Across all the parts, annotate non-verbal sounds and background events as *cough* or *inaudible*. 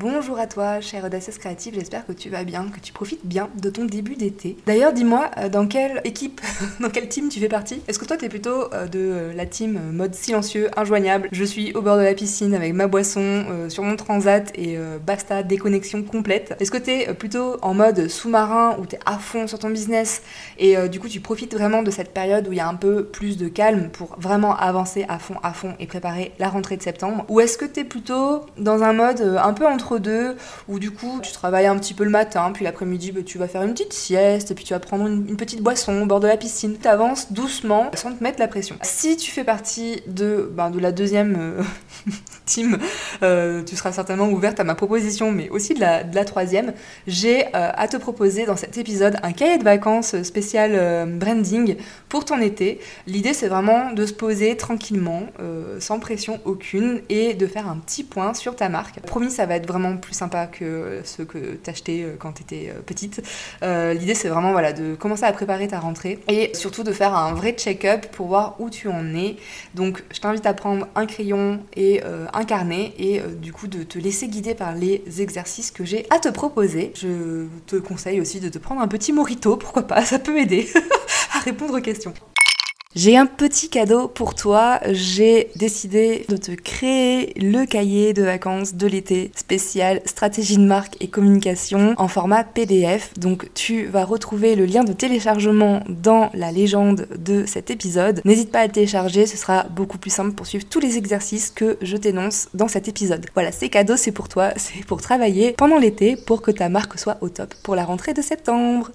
Bonjour à toi, chère audacieuse créative, j'espère que tu vas bien, que tu profites bien de ton début d'été. D'ailleurs, dis-moi, euh, dans quelle équipe, *laughs* dans quelle team tu fais partie? Est-ce que toi, t'es plutôt euh, de euh, la team mode silencieux, injoignable? Je suis au bord de la piscine avec ma boisson, sur mon transat et basta, déconnexion complète. Est-ce que t'es plutôt en mode sous-marin où t'es à fond sur ton business? Et du coup, tu profites vraiment de cette période où il y a un peu plus de calme pour vraiment avancer à fond, à fond et préparer la rentrée de septembre? Ou est-ce que t'es plutôt dans un mode un peu entre deux, où du coup tu travailles un petit peu le matin, puis l'après-midi bah, tu vas faire une petite sieste, et puis tu vas prendre une, petite boisson au bord de la piscine. Tu avances doucement sans te mettre la pression. Si tu fais partie de, ben, de la deuxième euh, *laughs* team, euh, tu seras certainement ouverte à ma proposition, mais aussi de la, de la troisième. J'ai euh, à te proposer dans cet épisode un cahier de vacances spécial branding pour ton été. L'idée c'est vraiment de se poser tranquillement, sans pression aucune, et de faire un petit point sur ta marque. Promis, ça va être vraiment plus sympa que ceux que t'achetais euh, quand t'étais euh, petite. Euh, l'idée, c'est vraiment voilà, de commencer à préparer ta rentrée et surtout de faire un vrai check-up pour voir où tu en es. Donc, je t'invite à prendre un crayon et un carnet et du coup de te laisser guider par les exercices que j'ai à te proposer. Je te conseille aussi de te prendre un petit morito, pourquoi pas, ça peut aider *laughs* à répondre aux questions. J'ai un petit cadeau pour toi. J'ai décidé de te créer le cahier de vacances de l'été spécial stratégie de marque et communication en format PDF. Donc tu vas retrouver le lien de téléchargement dans la légende de cet épisode. N'hésite pas à télécharger, ce sera beaucoup plus simple pour suivre tous les exercices que je t'énonce dans cet épisode. Voilà, c'est cadeau, c'est pour toi, c'est pour travailler pendant l'été pour que ta marque soit au top pour la rentrée de septembre.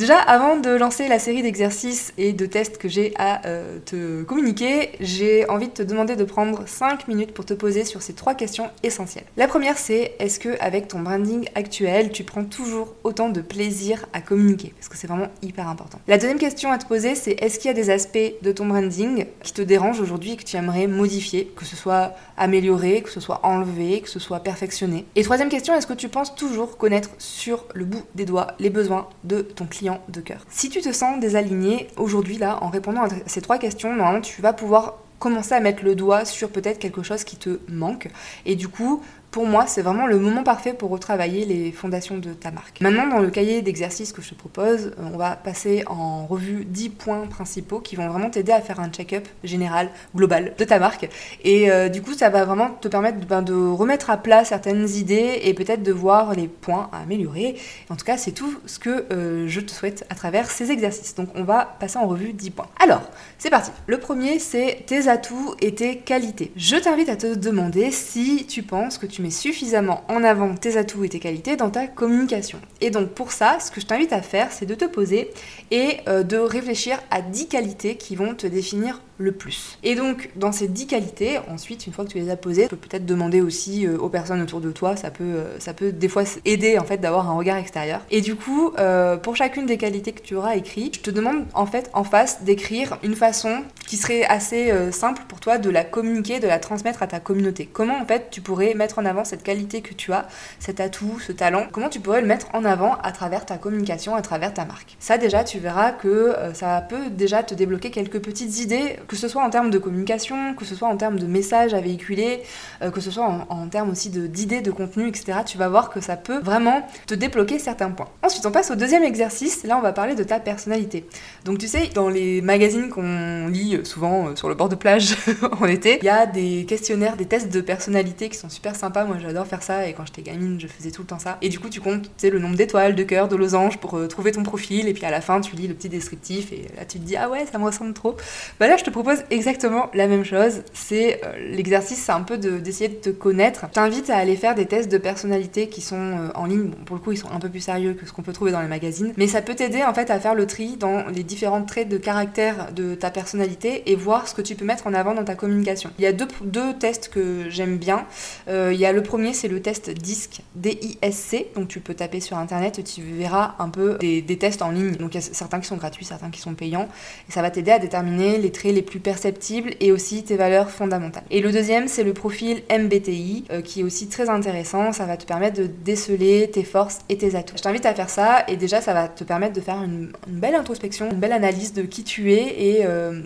Déjà, avant de lancer la série d'exercices et de tests que j'ai à euh, te communiquer, j'ai envie de te demander de prendre 5 minutes pour te poser sur ces trois questions essentielles. La première, c'est est-ce que avec ton branding actuel, tu prends toujours autant de plaisir à communiquer? Parce que c'est vraiment hyper important. La deuxième question à te poser, c'est est-ce qu'il y a des aspects de ton branding qui te dérangent aujourd'hui et que tu aimerais modifier, que ce soit amélioré, que ce soit enlevé, que ce soit perfectionné Et troisième question, est-ce que tu penses toujours connaître sur le bout des doigts les besoins de ton client? De cœur. Si tu te sens désaligné aujourd'hui là en répondant à ces trois questions, normalement tu vas pouvoir commencer à mettre le doigt sur peut-être quelque chose qui te manque et du coup pour moi, c'est vraiment le moment parfait pour retravailler les fondations de ta marque. Maintenant, dans le cahier d'exercice que je te propose, euh, on va passer en revue 10 points principaux qui vont vraiment t'aider à faire un check-up général, global de ta marque. Et euh, du coup, ça va vraiment te permettre ben, de remettre à plat certaines idées et peut-être de voir les points à améliorer. En tout cas, c'est tout ce que euh, je te souhaite à travers ces exercices. Donc, on va passer en revue 10 points. Alors, c'est parti. Le premier, c'est tes atouts et tes qualités. Je t'invite à te demander si tu penses que tu mets suffisamment en avant tes atouts et tes qualités dans ta communication. Et donc pour ça, ce que je t'invite à faire, c'est de te poser et euh, de réfléchir à 10 qualités qui vont te définir le plus. Et donc, dans ces 10 qualités, ensuite, une fois que tu les as posées, tu peux peut-être demander aussi euh, aux personnes autour de toi, ça peut, euh, ça peut des fois aider en fait d'avoir un regard extérieur. Et du coup, euh, pour chacune des qualités que tu auras écrit, je te demande en fait en face d'écrire une façon qui serait assez simple pour toi de la communiquer, de la transmettre à ta communauté. Comment en fait tu pourrais mettre en avant cette qualité que tu as, cet atout, ce talent, comment tu pourrais le mettre en avant à travers ta communication, à travers ta marque? Ça déjà, tu verras que ça peut déjà te débloquer quelques petites idées que ce soit en termes de communication, que ce soit en termes de messages à véhiculer, euh, que ce soit en, termes aussi d'idées, de, contenu, etc. Tu vas voir que ça peut vraiment te débloquer certains points. Ensuite, on passe au deuxième exercice. Là, on va parler de ta personnalité. Donc, tu sais, dans les magazines qu'on lit souvent euh, sur le bord de plage *laughs* en été, il y a des questionnaires, des tests de personnalité qui sont super sympas. Moi, j'adore faire ça et quand j'étais gamine, je faisais tout le temps ça. Et du coup, tu comptes tu sais, le nombre d'étoiles, de cœurs, de losanges pour euh, trouver ton profil et puis à la fin, tu lis le petit descriptif et là, tu te dis ah ouais, ça me ressemble trop. Bah là, je te propose exactement la même chose. C'est euh, l'exercice, c'est un peu d'essayer de, te connaître. Je t'invite à aller faire des tests de personnalité qui sont euh, en ligne. Pour le coup, ils sont un peu plus sérieux que ce qu'on peut trouver dans les magazines, mais ça peut t'aider en fait à faire le tri dans les différents traits de caractère de ta personnalité et voir ce que tu peux mettre en avant dans ta communication. Il y a deux, deux tests que j'aime bien. Euh, il y a le premier, c'est le test DISC, D-I-S-C. Donc tu peux taper sur internet, tu verras un peu des, des tests en ligne. Donc il y a certains qui sont gratuits, certains qui sont payants. Et ça va t'aider à déterminer les traits les plus perceptibles et aussi tes valeurs fondamentales. Et le deuxième, c'est le profil MBTI, euh, qui est aussi très intéressant. Ça va te permettre de déceler tes forces et tes atouts. Je t'invite à faire ça et déjà, ça va te permettre de faire une, belle introspection, une belle analyse de qui tu es et euh,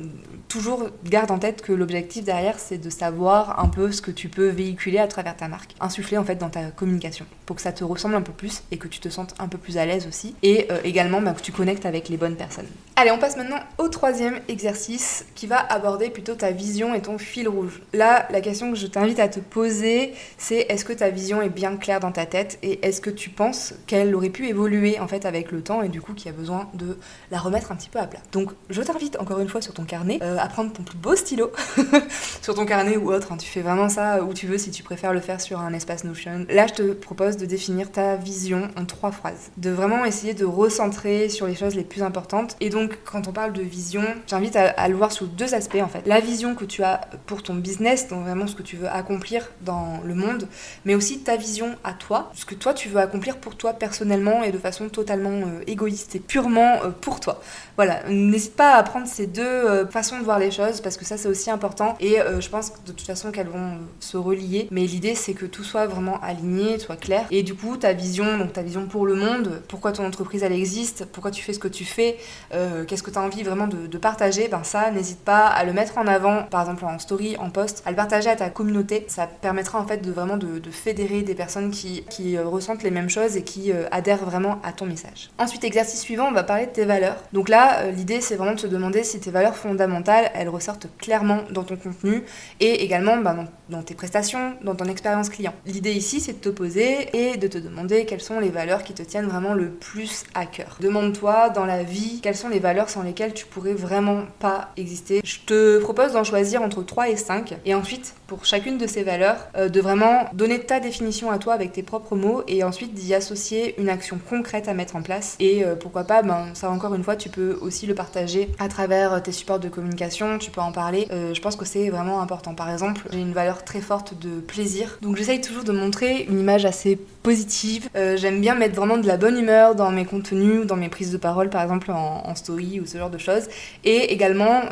toujours garde en tête que l'objectif derrière, c'est de savoir un peu ce que tu peux véhiculer à travers ta marque, insuffler en fait dans ta communication, pour que ça te ressemble un peu plus et que tu te sentes un peu plus à l'aise aussi, et euh, également bah, que tu connectes avec les bonnes personnes. Allez, on passe maintenant au troisième exercice qui va aborder plutôt ta vision et ton fil rouge. Là, la question que je t'invite à te poser, c'est est-ce que ta vision est bien claire dans ta tête et est-ce que tu penses qu'elle aurait pu évoluer en fait avec le temps et du coup qu'il y a besoin de la remettre un petit peu à plat. Donc, je t'invite encore une fois sur ton carnet euh, à prendre ton plus beau stylo *laughs* sur ton carnet ou autre. Hein. tu fais vraiment ça où tu veux si tu préfères le faire sur un espace Notion. Là, je te propose de définir ta vision en trois phrases. De vraiment essayer de recentrer sur les choses les plus importantes. Et donc, quand on parle de vision, j'invite à, le voir sous deux aspects en fait. La vision que tu as pour ton business, donc vraiment ce que tu veux accomplir dans le monde, mais aussi ta vision à toi, ce que toi tu veux accomplir pour toi personnellement et de façon totalement euh, égoïste et purement euh, pour toi. Voilà, n'hésite pas à prendre ces deux euh, façons voir les choses parce que ça c'est aussi important et euh, je pense que de toute façon qu'elles vont se relier mais l'idée c'est que tout soit vraiment aligné, soit clair et du coup ta vision, donc ta vision pour le monde, pourquoi ton entreprise elle existe, pourquoi tu fais ce que tu fais, euh, qu'est-ce que tu as envie vraiment de, partager, ben ça n'hésite pas à le mettre en avant par exemple en story, en post, à le partager à ta communauté, ça permettra en fait de vraiment de, fédérer des personnes qui, qui euh, ressentent les mêmes choses et qui adhèrent vraiment à ton message. Ensuite exercice suivant, on va parler de tes valeurs. Donc là l'idée c'est vraiment de se demander si tes valeurs fondamentales elles ressortent clairement dans ton contenu et également bah, dans, tes prestations, dans ton expérience client. L'idée ici, c'est de te poser et de te demander quelles sont les valeurs qui te tiennent vraiment le plus à cœur. Demande-toi dans la vie quelles sont les valeurs sans lesquelles tu pourrais vraiment pas exister. Je te propose d'en choisir entre 3 et 5 et ensuite pour chacune de ces valeurs euh, de vraiment donner ta définition à toi avec tes propres mots et ensuite d'y associer une action concrète à mettre en place et euh, pourquoi pas ben ça encore une fois tu peux aussi le partager à travers tes supports de communication tu peux en parler euh, je pense que c'est vraiment important par exemple j'ai une valeur très forte de plaisir donc j'essaye toujours de montrer une image assez positive j'aime bien mettre vraiment de la bonne humeur dans mes contenus dans mes prises de parole par exemple en, story ou ce genre de choses et également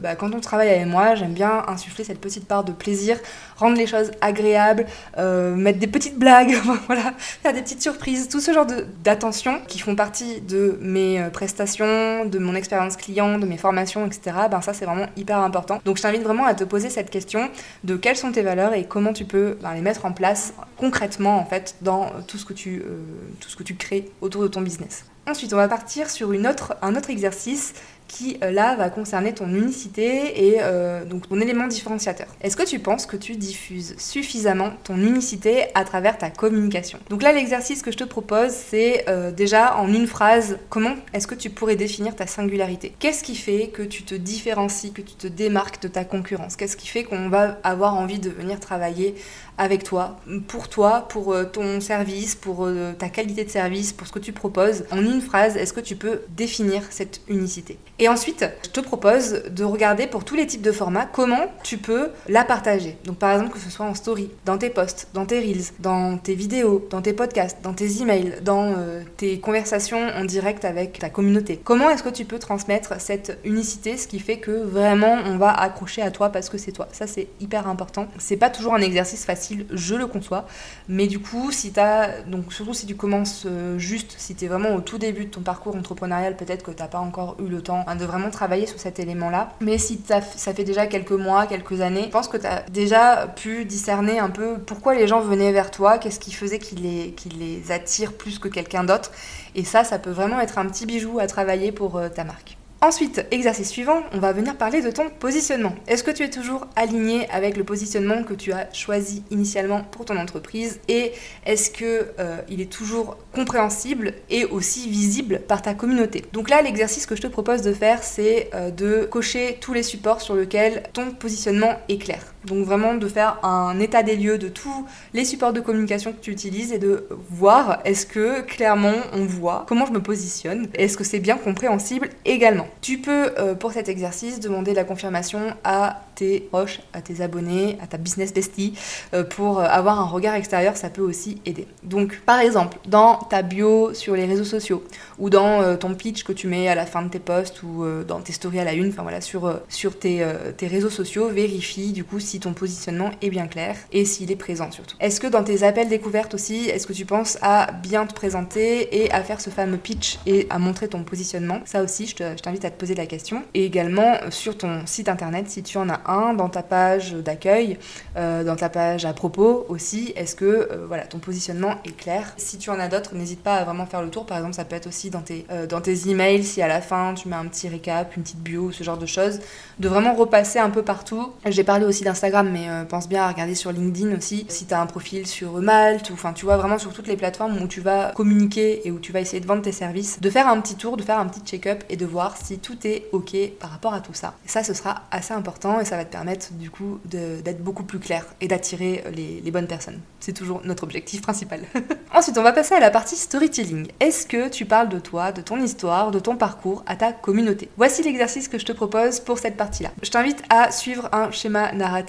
bah, quand on travaille avec moi j'aime bien insuffler cette petite part de plaisir, rendre les choses agréables, euh, mettre des petites blagues, *laughs* voilà, faire des petites surprises, tout ce genre d'attention qui font partie de mes euh, prestations, de mon expérience client, de mes formations, etc. Ben ça c'est vraiment hyper important. Donc je t'invite vraiment à te poser cette question de quelles sont tes valeurs et comment tu peux ben, les mettre en place concrètement en fait dans tout ce que tu, euh, tout ce que tu crées autour de ton business? Ensuite, on va partir sur un autre exercice qui euh, là va concerner ton unicité et euh, donc ton élément différenciateur. Est-ce que tu penses que tu diffuses suffisamment ton unicité à travers ta communication? Donc là l'exercice que je te propose c'est euh, déjà en une phrase comment est-ce que tu pourrais définir ta singularité? Qu'est-ce qui fait que tu te différencies, que tu te démarques de ta concurrence? Qu'est-ce qui fait qu'on va avoir envie de venir travailler avec toi, pour toi, pour ton service, pour ta qualité de service, pour ce que tu proposes? Phrase, est-ce que tu peux définir cette unicité? Et ensuite, je te propose de regarder pour tous les types de formats comment tu peux la partager. Donc par exemple que ce soit en story, dans tes posts, dans tes reels, dans tes vidéos, dans tes podcasts, dans tes emails, dans euh, tes conversations en direct avec ta communauté. Comment est-ce que tu peux transmettre cette unicité, ce qui fait que vraiment on va accrocher à toi parce que c'est toi? Ça c'est hyper important. C'est pas toujours un exercice facile, je le conçois, mais du coup si tu as donc surtout si tu commences euh, juste, si tu es vraiment au tout début de ton parcours entrepreneurial, peut-être que tu n'as pas encore eu le temps de vraiment travailler sur cet élément-là. Mais si ça fait déjà quelques mois, quelques années, je pense que tu as déjà pu discerner un peu pourquoi les gens venaient vers toi, qu'est-ce qui faisait qu'ils les, les attire plus que quelqu'un d'autre. Et ça, ça peut vraiment être un petit bijou à travailler pour euh, ta marque. Ensuite, exercice suivant, on va venir parler de ton positionnement. Est-ce que tu es toujours aligné avec le positionnement que tu as choisi initialement pour ton entreprise et est-ce que euh, il est toujours compréhensible et aussi visible par ta communauté? Donc là, l'exercice que je te propose de faire, c'est euh, de cocher tous les supports sur lesquels ton positionnement est clair. Donc vraiment de faire un état des lieux de tous les supports de communication que tu utilises et de voir est-ce que clairement on voit comment je me positionne, est-ce que c'est bien compréhensible également. Tu peux euh, pour cet exercice demander la confirmation à tes proches, à tes abonnés, à ta business bestie euh, pour euh, avoir un regard extérieur, ça peut aussi aider. Donc par exemple, dans ta bio sur les réseaux sociaux ou dans ton pitch que tu mets à la fin de tes posts ou dans tes stories à la une, enfin voilà, sur, sur tes, tes réseaux sociaux, vérifie du coup si ton positionnement est bien clair et s'il est présent surtout. Est-ce que dans tes appels découvertes aussi, est-ce que tu penses à bien te présenter et à faire ce fameux pitch et à montrer ton positionnement? Ça aussi, je t'invite à te poser la question. Et également sur ton site internet, si tu en as un, dans ta page d'accueil, euh, dans ta page à propos aussi, est-ce que euh, voilà, ton positionnement est clair? Si tu en as d'autres, n'hésite pas à vraiment faire le tour. Par exemple, ça peut être aussi dans tes, euh, dans tes emails, si à la fin tu mets un petit récap, une petite bio, ce genre de choses, de vraiment repasser un peu partout. J'ai parlé aussi d'Instagram, mais pense bien à regarder sur LinkedIn aussi, si tu as un profil sur Malte, ou enfin tu vois vraiment sur toutes les plateformes où tu vas communiquer et où tu vas essayer de vendre tes services, de faire un petit tour, de faire un petit check-up et de voir si tout est ok par rapport à tout ça. Ça, ce sera assez important et ça va te permettre du coup d'être beaucoup plus clair et d'attirer les, les bonnes personnes. C'est toujours notre objectif principal. *laughs* Ensuite, on va passer à la partie storytelling. Est-ce que tu parles de toi, de ton histoire, de ton parcours à ta communauté? Voici l'exercice que je te propose pour cette partie-là. Je t'invite à suivre un schéma narratif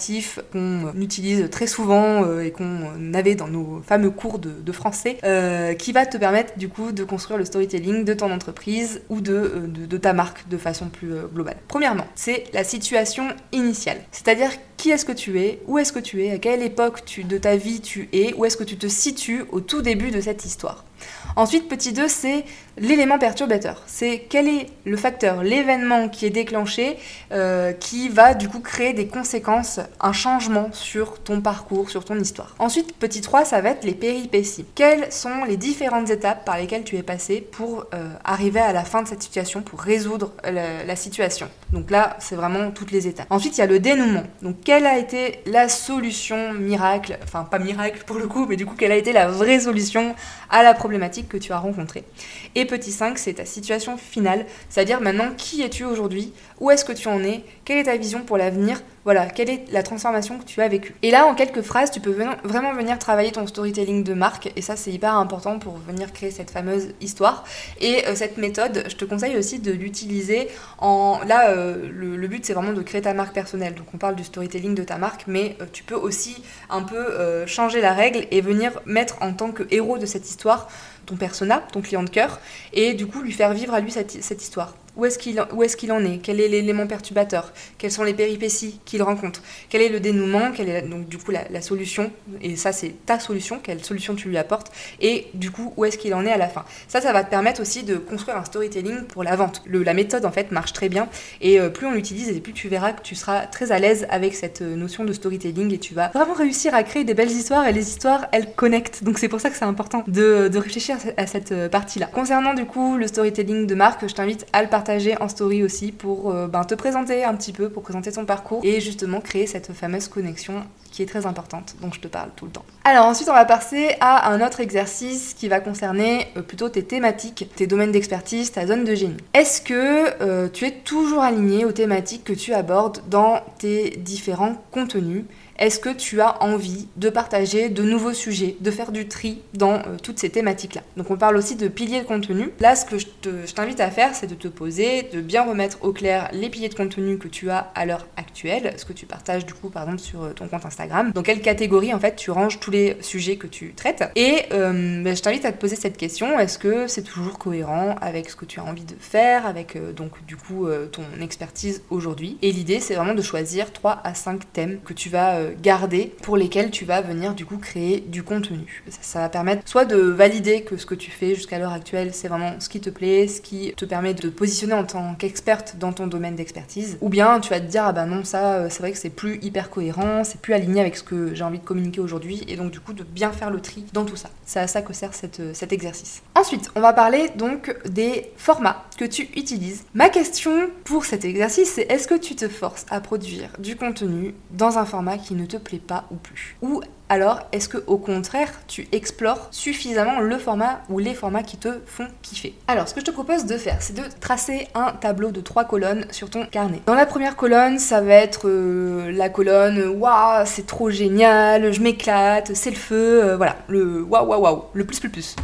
qu'on utilise très souvent euh, et qu'on avait dans nos fameux cours de, français, euh, qui va te permettre du coup de construire le storytelling de ton entreprise ou de, euh, de ta marque de façon plus globale. Premièrement, c'est la situation initiale, c'est-à-dire qui est-ce que tu es, où est-ce que tu es, à quelle époque de ta vie tu es, où est-ce que tu te situes au tout début de cette histoire. Ensuite, petit 2, c'est l'élément perturbateur. C'est quel est le facteur, l'événement qui est déclenché, euh, qui va du coup créer des conséquences, un changement sur ton parcours, sur ton histoire. Ensuite, petit 3, ça va être les péripéties. Quelles sont les différentes étapes par lesquelles tu es passé pour euh, arriver à la fin de cette situation, pour résoudre la, la situation? Donc là, c'est vraiment toutes les étapes. Ensuite, il y a le dénouement. Quelle a été la solution miracle, enfin pas miracle pour le coup, mais du coup, quelle a été la vraie solution à la problématique que tu as rencontrée. Et petit 5, c'est ta situation finale, c'est-à-dire maintenant qui es-tu aujourd'hui, où est-ce que tu en es, quelle est ta vision pour l'avenir, voilà, quelle est la transformation que tu as vécue. Et là, en quelques phrases, tu peux vraiment venir travailler ton storytelling de marque, et ça c'est hyper important pour venir créer cette fameuse histoire. Et euh, cette méthode, je te conseille aussi de l'utiliser en... Là, euh, le, but c'est vraiment de créer ta marque personnelle, donc on parle du storytelling de ta marque, mais euh, tu peux aussi un peu changer la règle et venir mettre en tant que héros de cette histoire ton persona, ton client de cœur, et du coup lui faire vivre à lui cette histoire. Où est-ce qu'il est en est? Quel est l'élément perturbateur? Quelles sont les péripéties qu'il rencontre? Quel est le dénouement? Quelle est donc du coup la, solution? Et ça c'est ta solution, quelle solution tu lui apportes? Et du coup où est-ce qu'il en est à la fin? Ça, ça va te permettre aussi de construire un storytelling pour la vente. la méthode en fait marche très bien. Et euh, plus on l'utilise et plus tu verras que tu seras très à l'aise avec cette euh, notion de storytelling et tu vas vraiment réussir à créer des belles histoires et les histoires elles connectent. Donc c'est pour ça que c'est important de, de réfléchir à cette euh, partie-là. Concernant du coup le storytelling de marque, je t'invite à le partager en story aussi pour euh, ben, te présenter un petit peu, pour présenter ton parcours et justement créer cette fameuse connexion qui est très importante, dont je te parle tout le temps. Alors ensuite on va passer à un autre exercice qui va concerner euh, plutôt tes thématiques, tes domaines d'expertise, ta zone de génie. Est-ce que euh, tu es toujours aligné aux thématiques que tu abordes dans tes différents contenus est-ce que tu as envie de partager de nouveaux sujets, de faire du tri dans euh, toutes ces thématiques-là? Donc on parle aussi de piliers de contenu. Là, ce que je t'invite à faire, c'est de te poser, de bien remettre au clair les piliers de contenu que tu as à l'heure actuelle, ce que tu partages du coup par exemple sur euh, ton compte Instagram. Dans quelle catégorie en fait tu ranges tous les sujets que tu traites? Et euh, ben, je t'invite à te poser cette question est-ce que c'est toujours cohérent avec ce que tu as envie de faire, avec donc du coup ton expertise aujourd'hui? Et l'idée, c'est vraiment de choisir 3 à 5 thèmes que tu vas garder pour lesquels tu vas venir du coup créer du contenu. Ça, va permettre soit de valider que ce que tu fais jusqu'à l'heure actuelle c'est vraiment ce qui te plaît, ce qui te permet de te positionner en tant qu'experte dans ton domaine d'expertise, ou bien tu vas te dire ah bah non ça euh, c'est vrai que c'est plus hyper cohérent, c'est plus aligné avec ce que j'ai envie de communiquer aujourd'hui et donc du coup de bien faire le tri dans tout ça. C'est à ça que sert cette, cet exercice. Ensuite, on va parler donc des formats que tu utilises. Ma question pour cet exercice, c'est est-ce que tu te forces à produire du contenu dans un format qui ne te plaît pas ou plus Ou alors est-ce que au contraire tu explores suffisamment le format ou les formats qui te font kiffer? Alors ce que je te propose de faire c'est de tracer un tableau de trois colonnes sur ton carnet. Dans la première colonne ça va être euh, la colonne waouh c'est trop génial, je m'éclate, c'est le feu, euh, voilà, le waouh waouh waouh, le plus plus plus.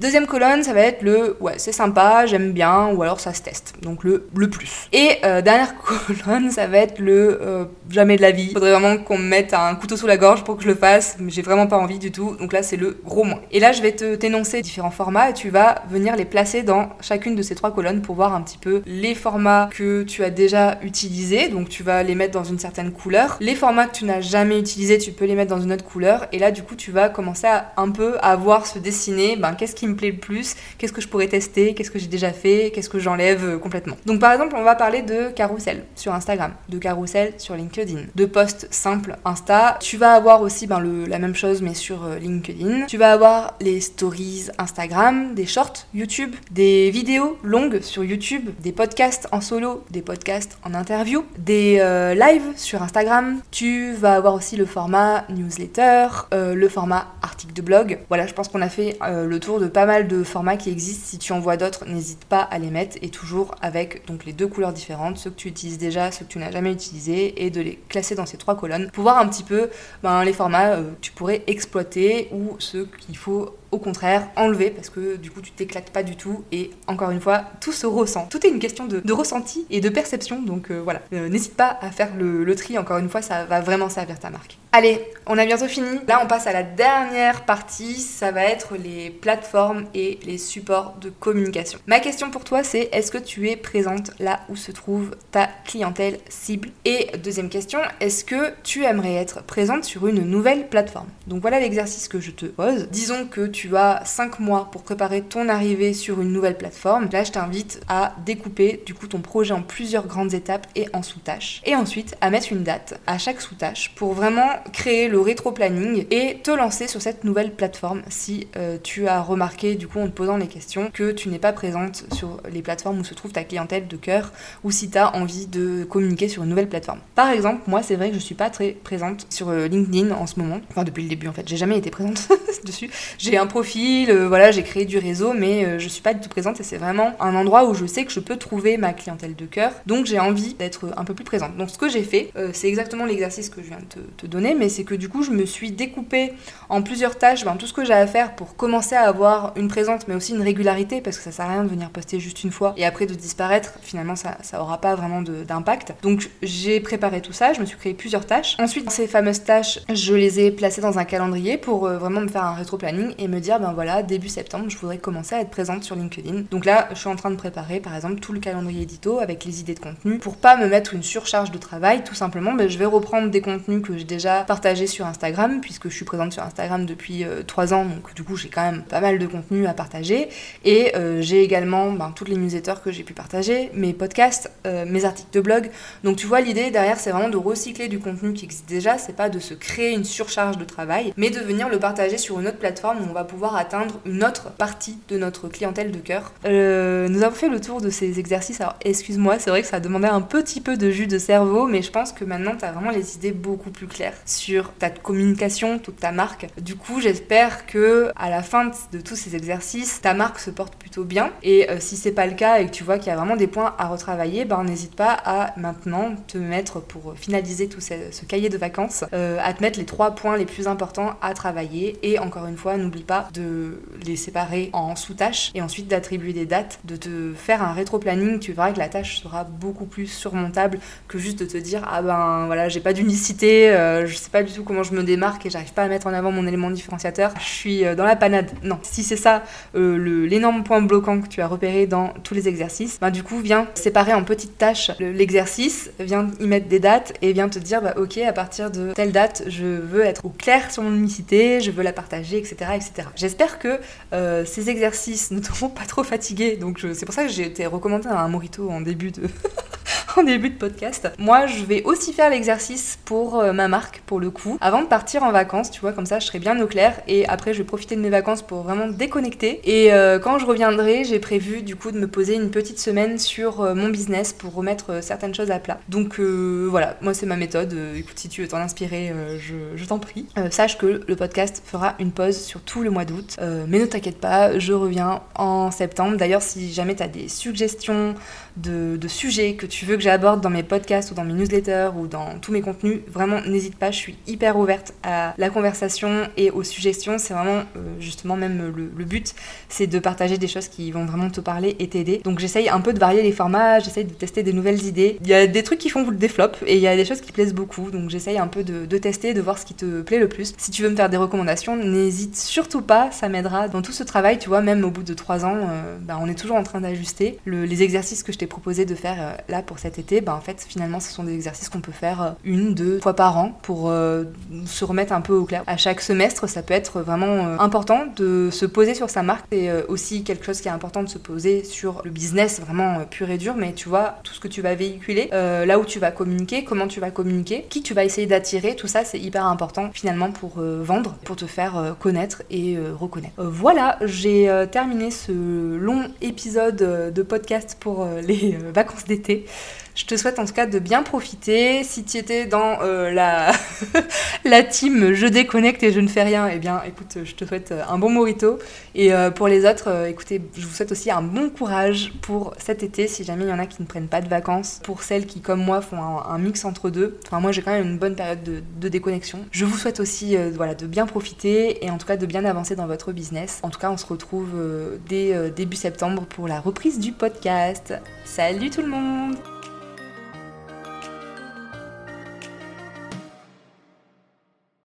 Deuxième colonne, ça va être le ouais, c'est sympa, j'aime bien, ou alors ça se teste, donc le, le plus. Et euh, dernière *laughs* colonne, ça va être le euh, jamais de la vie. Faudrait vraiment qu'on me mette un couteau sous la gorge pour que je le fasse, mais j'ai vraiment pas envie du tout, donc là c'est le gros moins. Et là je vais te t'énoncer différents formats et tu vas venir les placer dans chacune de ces trois colonnes pour voir un petit peu les formats que tu as déjà utilisés, donc tu vas les mettre dans une certaine couleur. Les formats que tu n'as jamais utilisés, tu peux les mettre dans une autre couleur, et là du coup tu vas commencer à un peu à voir se dessiner, ben qu'est-ce qui me plaît le plus, qu'est-ce que je pourrais tester, qu'est-ce que j'ai déjà fait, qu'est-ce que j'enlève euh, complètement. Donc par exemple, on va parler de carousel sur Instagram, de carousel sur LinkedIn, de posts simples Insta. Tu vas avoir aussi ben, le, la même chose mais sur euh, LinkedIn. Tu vas avoir les stories Instagram, des shorts YouTube, des vidéos longues sur YouTube, des podcasts en solo, des podcasts en interview, des euh, lives sur Instagram. Tu vas avoir aussi le format newsletter, le format article de blog. Voilà, je pense qu'on a fait le tour de pas mal de formats qui existent. Si tu en vois d'autres, n'hésite pas à les mettre et toujours avec donc les deux couleurs différentes, ceux que tu utilises déjà, ceux que tu n'as jamais utilisés et de les classer dans ces trois colonnes pour voir un petit peu ben, les formats euh, que tu pourrais exploiter ou ceux qu'il faut au contraire enlever parce que du coup tu t'éclates pas du tout et encore une fois tout se ressent. Tout est une question de, ressenti et de perception donc euh, voilà, euh, n'hésite pas à faire le, le tri encore une fois ça va vraiment servir ta marque. Allez, on a bientôt fini. Là, on passe à la dernière partie. Ça va être les plateformes et les supports de communication. Ma question pour toi, c'est est-ce que tu es présente là où se trouve ta clientèle cible? Et deuxième question, est-ce que tu aimerais être présente sur une nouvelle plateforme? Donc voilà l'exercice que je te pose. Disons que tu as 5 mois pour préparer ton arrivée sur une nouvelle plateforme. Là, je t'invite à découper du coup ton projet en plusieurs grandes étapes et en sous-tâches. Et ensuite à mettre une date à chaque sous-tâche pour vraiment créer le rétro-planning et te lancer sur cette nouvelle plateforme si euh, tu as remarqué du coup en te posant les questions que tu n'es pas présente sur les plateformes où se trouve ta clientèle de cœur ou si tu as envie de communiquer sur une nouvelle plateforme. Par exemple, moi c'est vrai que je suis pas très présente sur euh, LinkedIn en ce moment, enfin depuis le début en fait, j'ai jamais été présente *laughs* dessus. J'ai un profil, euh, voilà, j'ai créé du réseau mais je suis pas du tout présente et c'est vraiment un endroit où je sais que je peux trouver ma clientèle de cœur. Donc j'ai envie d'être un peu plus présente. Donc ce que j'ai fait, c'est exactement l'exercice que je viens de te, donner mais c'est que du coup, je me suis découpée en plusieurs tâches, ben, tout ce que j'ai à faire pour commencer à avoir une présence, mais aussi une régularité, parce que ça sert à rien de venir poster juste une fois et après de disparaître. Finalement, ça, aura pas vraiment d'impact. Donc, j'ai préparé tout ça, je me suis créé plusieurs tâches. Ensuite, ces fameuses tâches, je les ai placées dans un calendrier pour euh, vraiment me faire un rétro-planning et me dire, ben voilà, début septembre, je voudrais commencer à être présente sur LinkedIn. Donc là, je suis en train de préparer, par exemple, tout le calendrier édito avec les idées de contenu pour pas me mettre une surcharge de travail. Tout simplement, ben, je vais reprendre des contenus que j'ai déjà partagés sur Instagram, puisque je suis présente sur Instagram depuis euh, trois 3 ans, donc du coup j'ai quand même pas mal de contenu à partager. Et euh, j'ai également ben, toutes les newsletters que j'ai pu partager, mes podcasts, euh, mes articles de blog. Donc tu vois, l'idée derrière c'est vraiment de recycler du contenu qui existe déjà, c'est pas de se créer une surcharge de travail, mais de venir le partager sur une autre plateforme où on va pouvoir atteindre une autre partie de notre clientèle de cœur. nous avons fait le tour de ces exercices, alors excuse-moi, c'est vrai que ça demandait un petit peu de jus de cerveau, mais je pense que maintenant tu as vraiment les idées beaucoup plus claires sur ta communication, toute ta marque. Du coup, j'espère que à la fin de tous ces exercices, ta marque se porte plutôt bien. Et euh, si c'est pas le cas et que tu vois qu'il y a vraiment des points à retravailler, ben n'hésite pas à maintenant te mettre pour finaliser tout ce, cahier de vacances, euh, à te mettre les trois points les plus importants à travailler. Et encore une fois, n'oublie pas de les séparer en sous-tâches et ensuite d'attribuer des dates, de te faire un rétro-planning. Tu verras que la tâche sera beaucoup plus surmontable que juste de te dire ah ben voilà j'ai pas d'unicité, euh, je sais pas du tout comment je me démarque et j'arrive pas à mettre en avant mon élément différenciateur, je suis euh, dans la panade. Non, si c'est ça euh, l'énorme point bloquant que tu as repéré dans tous les exercices, bah, du coup, viens séparer en petites tâches l'exercice, viens y mettre des dates et viens te dire, bah, ok, à partir de telle date, je veux être au clair sur mon unicité, je veux la partager, etc. etc. J'espère que euh, ces exercices ne t'auront pas trop fatigué, donc c'est pour ça que j'ai été recommandé un morito en début de. *laughs* en début de podcast. Moi, je vais aussi faire l'exercice pour euh, ma marque, pour le coup, avant de partir en vacances, tu vois, comme ça je serai bien au clair. Et après, je vais profiter de mes vacances pour vraiment déconnecter. Et euh, quand je reviendrai, j'ai prévu du coup de me poser une petite semaine sur euh, mon business pour remettre certaines choses à plat. Donc voilà, moi c'est ma méthode. écoute, si tu veux t'en inspirer, je, t'en prie. sache que le podcast fera une pause sur tout le mois d'août. mais ne t'inquiète pas, je reviens en septembre. D'ailleurs, si jamais tu as des suggestions, de, sujets que tu veux que j'aborde dans mes podcasts ou dans mes newsletters ou dans tous mes contenus, vraiment n'hésite pas, je suis hyper ouverte à la conversation et aux suggestions. C'est vraiment euh, justement même le, but, c'est de partager des choses qui vont vraiment te parler et t'aider. Donc j'essaye un peu de varier les formats, j'essaye de tester des nouvelles idées. Il y a des trucs qui font des flops et il y a des choses qui plaisent beaucoup, donc j'essaye un peu de, tester, de voir ce qui te plaît le plus. Si tu veux me faire des recommandations, n'hésite surtout pas, ça m'aidera dans tout ce travail, tu vois, même au bout de trois ans, euh, bah, on est toujours en train d'ajuster. les exercices que je proposé de faire euh, là pour cet été, bah, en fait finalement ce sont des exercices qu'on peut faire euh, une, deux fois par an pour euh, se remettre un peu au clair. À chaque semestre, ça peut être vraiment important de se poser sur sa marque. C'est aussi quelque chose qui est important de se poser sur le business vraiment pur et dur, mais tu vois, tout ce que tu vas véhiculer, là où tu vas communiquer, comment tu vas communiquer, qui tu vas essayer d'attirer, tout ça c'est hyper important finalement pour vendre, pour te faire connaître et reconnaître. voilà, j'ai terminé ce long épisode de podcast pour les vacances d'été. Je te souhaite en tout cas de bien profiter. Si tu étais dans euh, la, *laughs* la team je déconnecte et je ne fais rien, eh bien écoute, je te souhaite un bon morito. Et euh, pour les autres, euh, écoutez, je vous souhaite aussi un bon courage pour cet été si jamais il y en a qui ne prennent pas de vacances. Pour celles qui, comme moi, font un, mix entre deux. Enfin, moi j'ai quand même une bonne période de, déconnexion. Je vous souhaite aussi voilà, de bien profiter et en tout cas de bien avancer dans votre business. En tout cas, on se retrouve dès début septembre pour la reprise du podcast. Salut tout le monde.